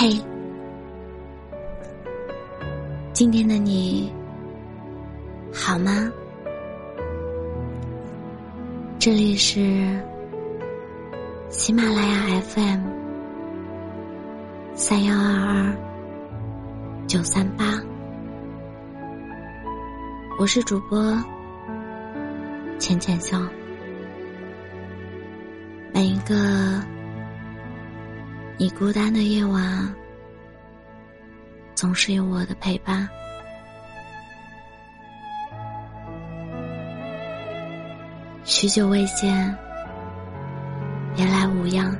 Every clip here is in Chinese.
嘿，今天的你好吗？这里是喜马拉雅 FM 三幺二二九三八，我是主播浅浅笑。每一个你孤单的夜晚，总是有我的陪伴。许久未见，别来无恙。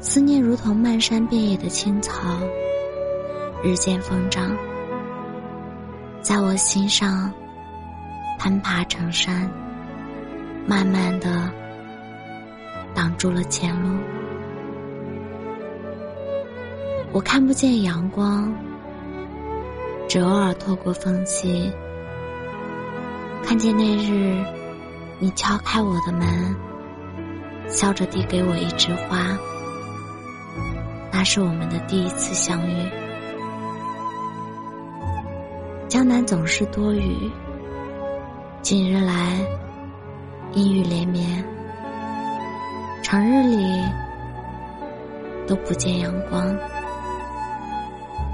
思念如同漫山遍野的青草，日渐疯长，在我心上攀爬成山。慢慢的挡住了前路，我看不见阳光，只偶尔透过缝隙看见那日你敲开我的门，笑着递给我一枝花，那是我们的第一次相遇。江南总是多雨，近日来。阴雨连绵，长日里都不见阳光。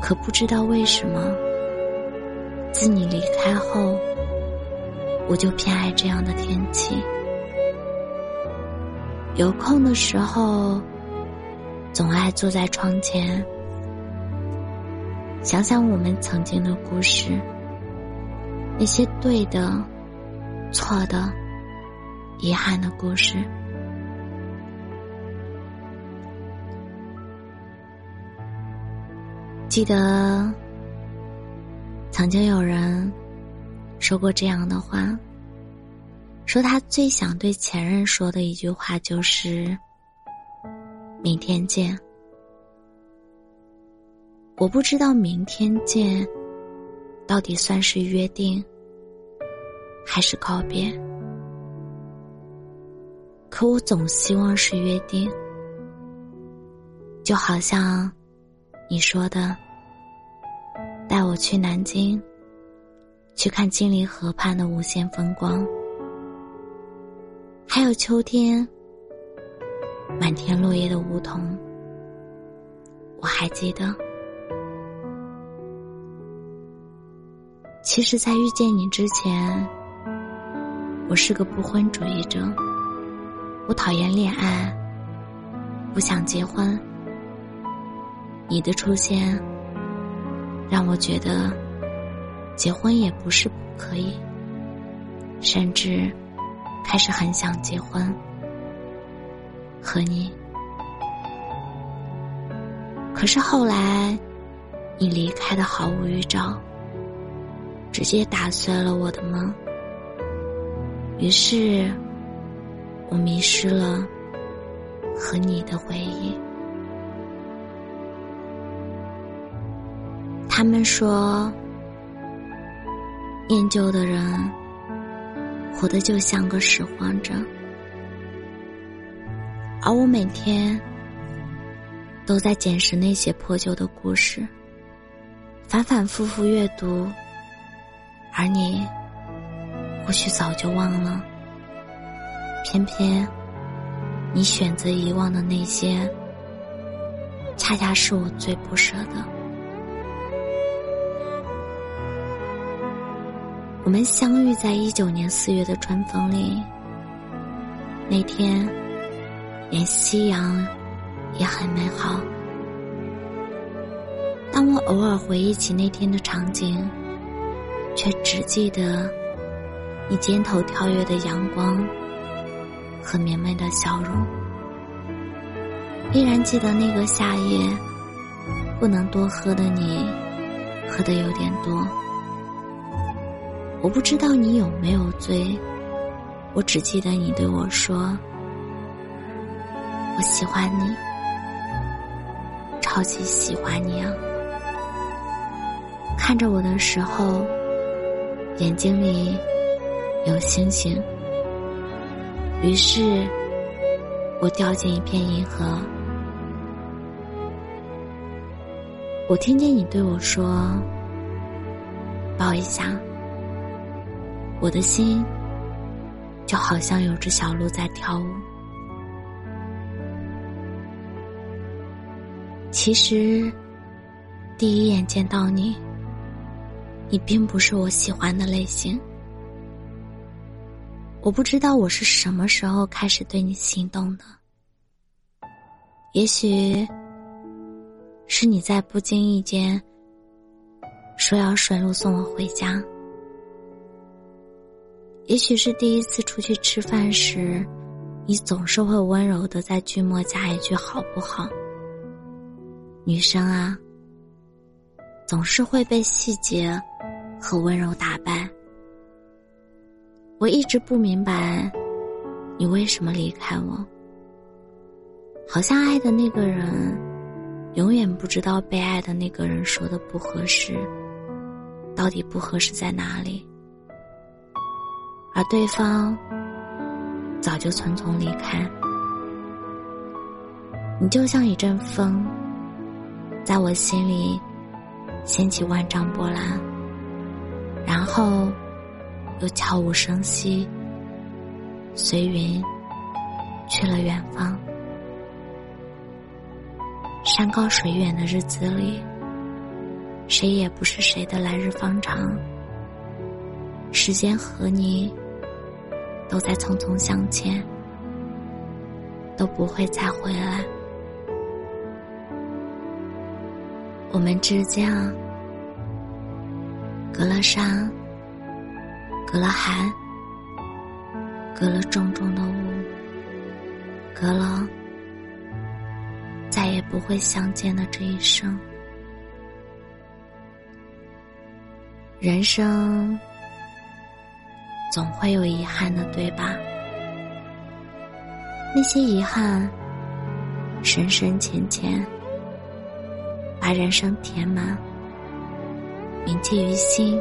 可不知道为什么，自你离开后，我就偏爱这样的天气。有空的时候，总爱坐在窗前，想想我们曾经的故事，那些对的、错的。遗憾的故事。记得曾经有人说过这样的话，说他最想对前任说的一句话就是“明天见”。我不知道“明天见”到底算是约定，还是告别。可我总希望是约定，就好像你说的，带我去南京，去看金陵河畔的无限风光，还有秋天满天落叶的梧桐，我还记得。其实，在遇见你之前，我是个不婚主义者。我讨厌恋爱，不想结婚。你的出现，让我觉得结婚也不是不可以，甚至开始很想结婚和你。可是后来，你离开的毫无预兆，直接打碎了我的梦。于是。我迷失了和你的回忆。他们说，念旧的人活得就像个拾荒者，而我每天都在捡拾那些破旧的故事，反反复复阅读，而你或许早就忘了。偏偏，你选择遗忘的那些，恰恰是我最不舍的。我们相遇在一九年四月的春风里，那天，连夕阳也很美好。当我偶尔回忆起那天的场景，却只记得你肩头跳跃的阳光。和明媚的笑容，依然记得那个夏夜，不能多喝的你，喝的有点多。我不知道你有没有醉，我只记得你对我说：“我喜欢你，超级喜欢你啊！”看着我的时候，眼睛里有星星。于是，我掉进一片银河，我听见你对我说：“抱一下。”我的心就好像有只小鹿在跳舞。其实，第一眼见到你，你并不是我喜欢的类型。我不知道我是什么时候开始对你心动的。也许。是你在不经意间说要顺路送我回家，也许是第一次出去吃饭时，你总是会温柔的在句末加一句“好不好”。女生啊，总是会被细节和温柔打败。我一直不明白，你为什么离开我，好像爱的那个人。永远不知道被爱的那个人说的不合适，到底不合适在哪里，而对方早就匆匆离开。你就像一阵风，在我心里掀起万丈波澜，然后又悄无声息，随云去了远方。山高水远的日子里，谁也不是谁的来日方长。时间和你都在匆匆向前，都不会再回来。我们之间隔了山，隔了海，隔了重重的雾，隔了。再也不会相见的这一生，人生总会有遗憾的，对吧？那些遗憾，深深浅浅，把人生填满，铭记于心，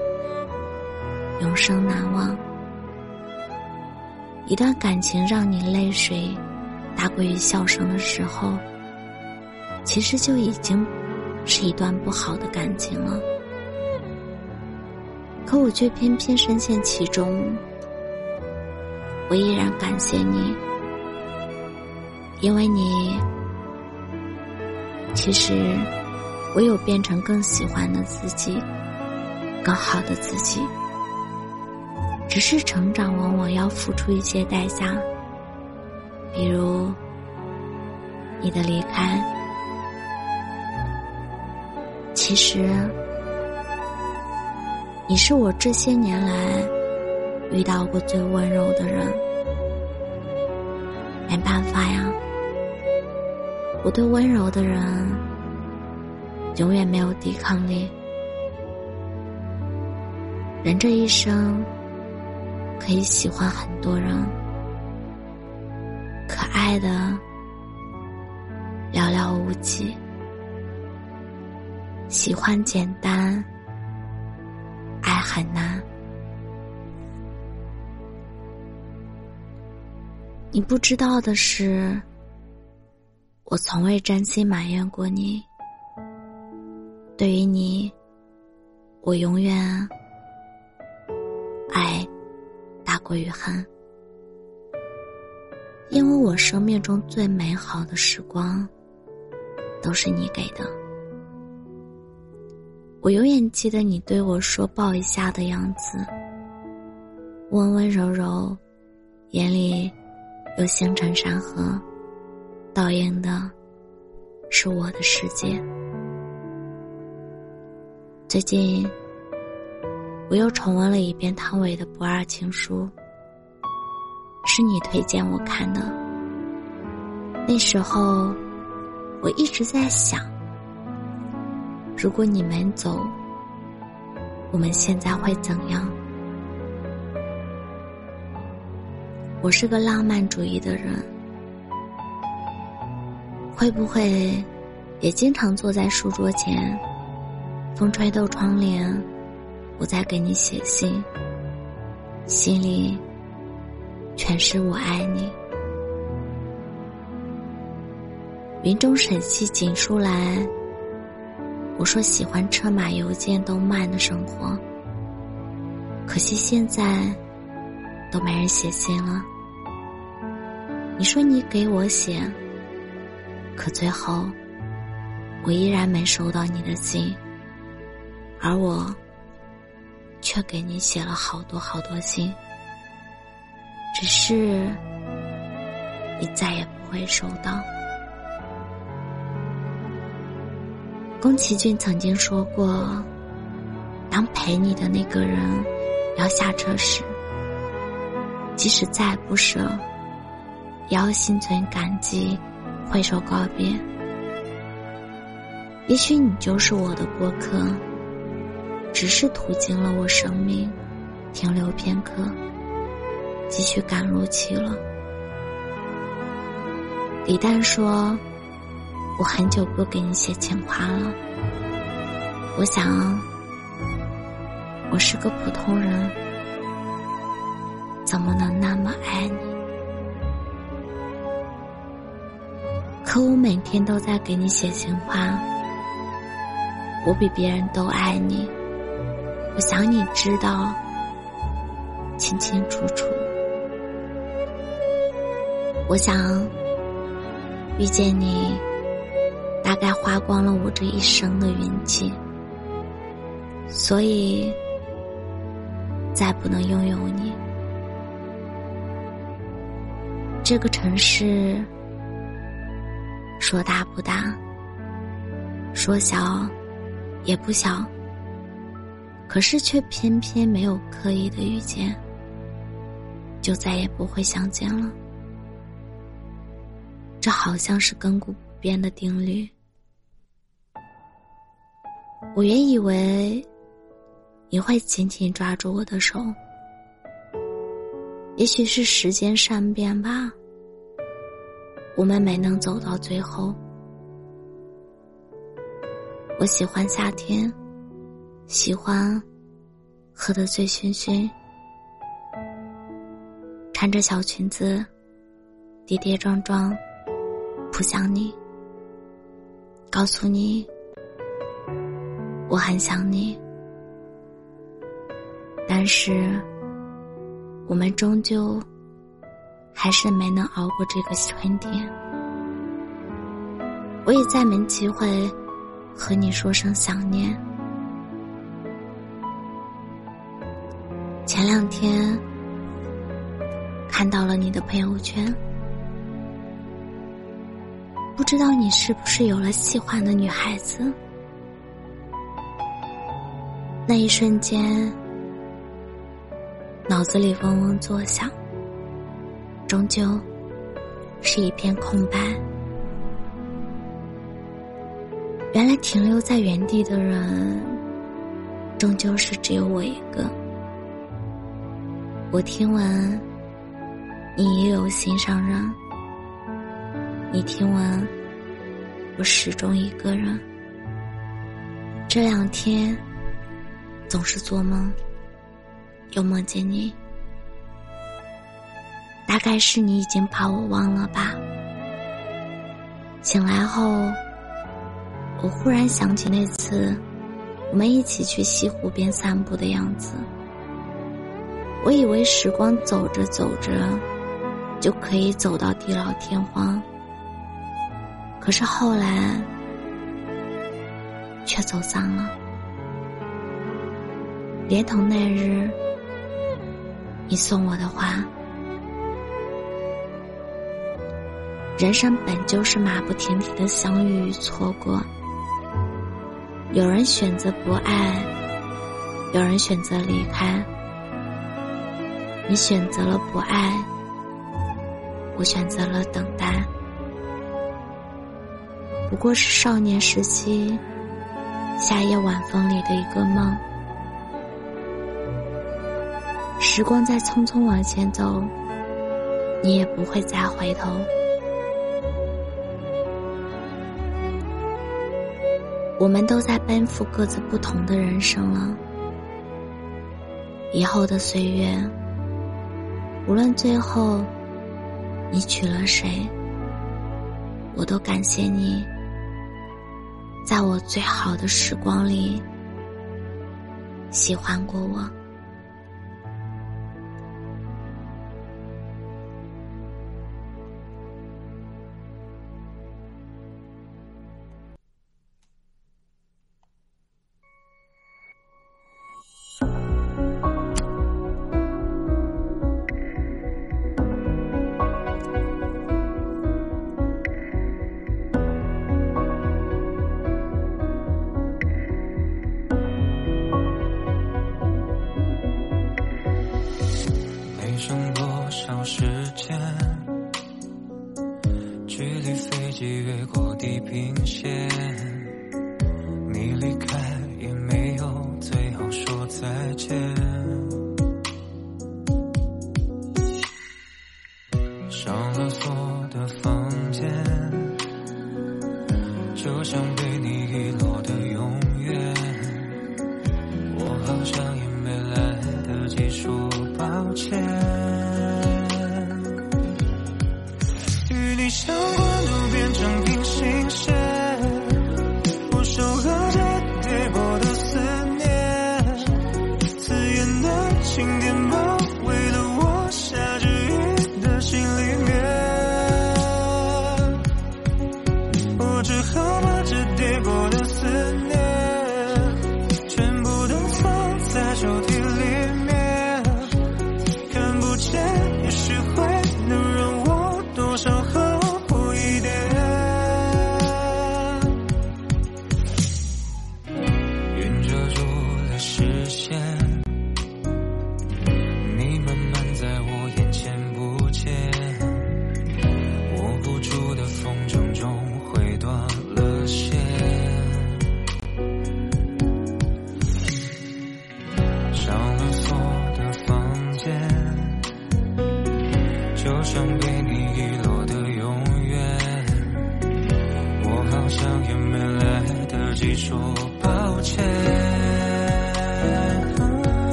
永生难忘。一段感情让你泪水大过于笑声的时候。其实就已经是一段不好的感情了，可我却偏偏深陷其中。我依然感谢你，因为你，其实我有变成更喜欢的自己，更好的自己。只是成长往往要付出一些代价，比如你的离开。其实，你是我这些年来遇到过最温柔的人。没办法呀，我对温柔的人永远没有抵抗力。人这一生可以喜欢很多人，可爱的寥寥无几。喜欢简单，你不知道的是，我从未真心埋怨过你。对于你，我永远爱大过于恨，因为我生命中最美好的时光，都是你给的。我永远记得你对我说“抱一下”的样子，温温柔柔，眼里有星辰山河，倒映的是我的世界。最近，我又重温了一遍汤唯的《不二情书》，是你推荐我看的。那时候，我一直在想。如果你们走，我们现在会怎样？我是个浪漫主义的人，会不会也经常坐在书桌前，风吹透窗帘，我在给你写信，心里全是我爱你。云中审起锦书来。我说喜欢车马邮件都慢的生活，可惜现在都没人写信了。你说你给我写，可最后我依然没收到你的信，而我却给你写了好多好多信，只是你再也不会收到。宫崎骏曾经说过：“当陪你的那个人要下车时，即使再不舍，也要心存感激，挥手告别。也许你就是我的过客，只是途经了我生命，停留片刻，继续赶路去了。”李诞说。我很久不给你写情话了。我想，我是个普通人，怎么能那么爱你？可我每天都在给你写情话。我比别人都爱你，我想你知道，清清楚楚。我想遇见你。大概花光了我这一生的运气，所以再不能拥有你。这个城市说大不大，说小也不小，可是却偏偏没有刻意的遇见，就再也不会相见了。这好像是亘古不变的定律。我原以为你会紧紧抓住我的手，也许是时间善变吧，我们没能走到最后。我喜欢夏天，喜欢喝得醉醺醺，穿着小裙子，跌跌撞撞扑向你，告诉你。我很想你，但是我们终究还是没能熬过这个春天。我也再没机会和你说声想念。前两天看到了你的朋友圈，不知道你是不是有了喜欢的女孩子。那一瞬间，脑子里嗡嗡作响，终究是一片空白。原来停留在原地的人，终究是只有我一个。我听闻你也有心上人，你听闻我始终一个人。这两天。总是做梦，又梦见你。大概是你已经把我忘了吧。醒来后，我忽然想起那次我们一起去西湖边散步的样子。我以为时光走着走着就可以走到地老天荒，可是后来却走散了。连同那日，你送我的花。人生本就是马不停蹄的相遇与错过。有人选择不爱，有人选择离开。你选择了不爱，我选择了等待。不过是少年时期夏夜晚风里的一个梦。时光在匆匆往前走，你也不会再回头。我们都在奔赴各自不同的人生了。以后的岁月无论最后你娶了谁我都感谢你在我最好的时光里喜欢过我。上了锁的房间，就像。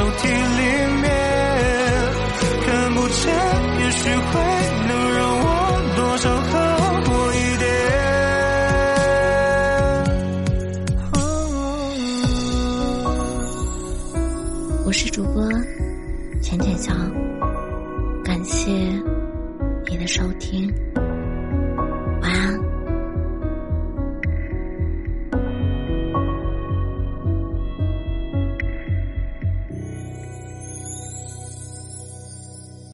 抽屉里面，看不见也许会。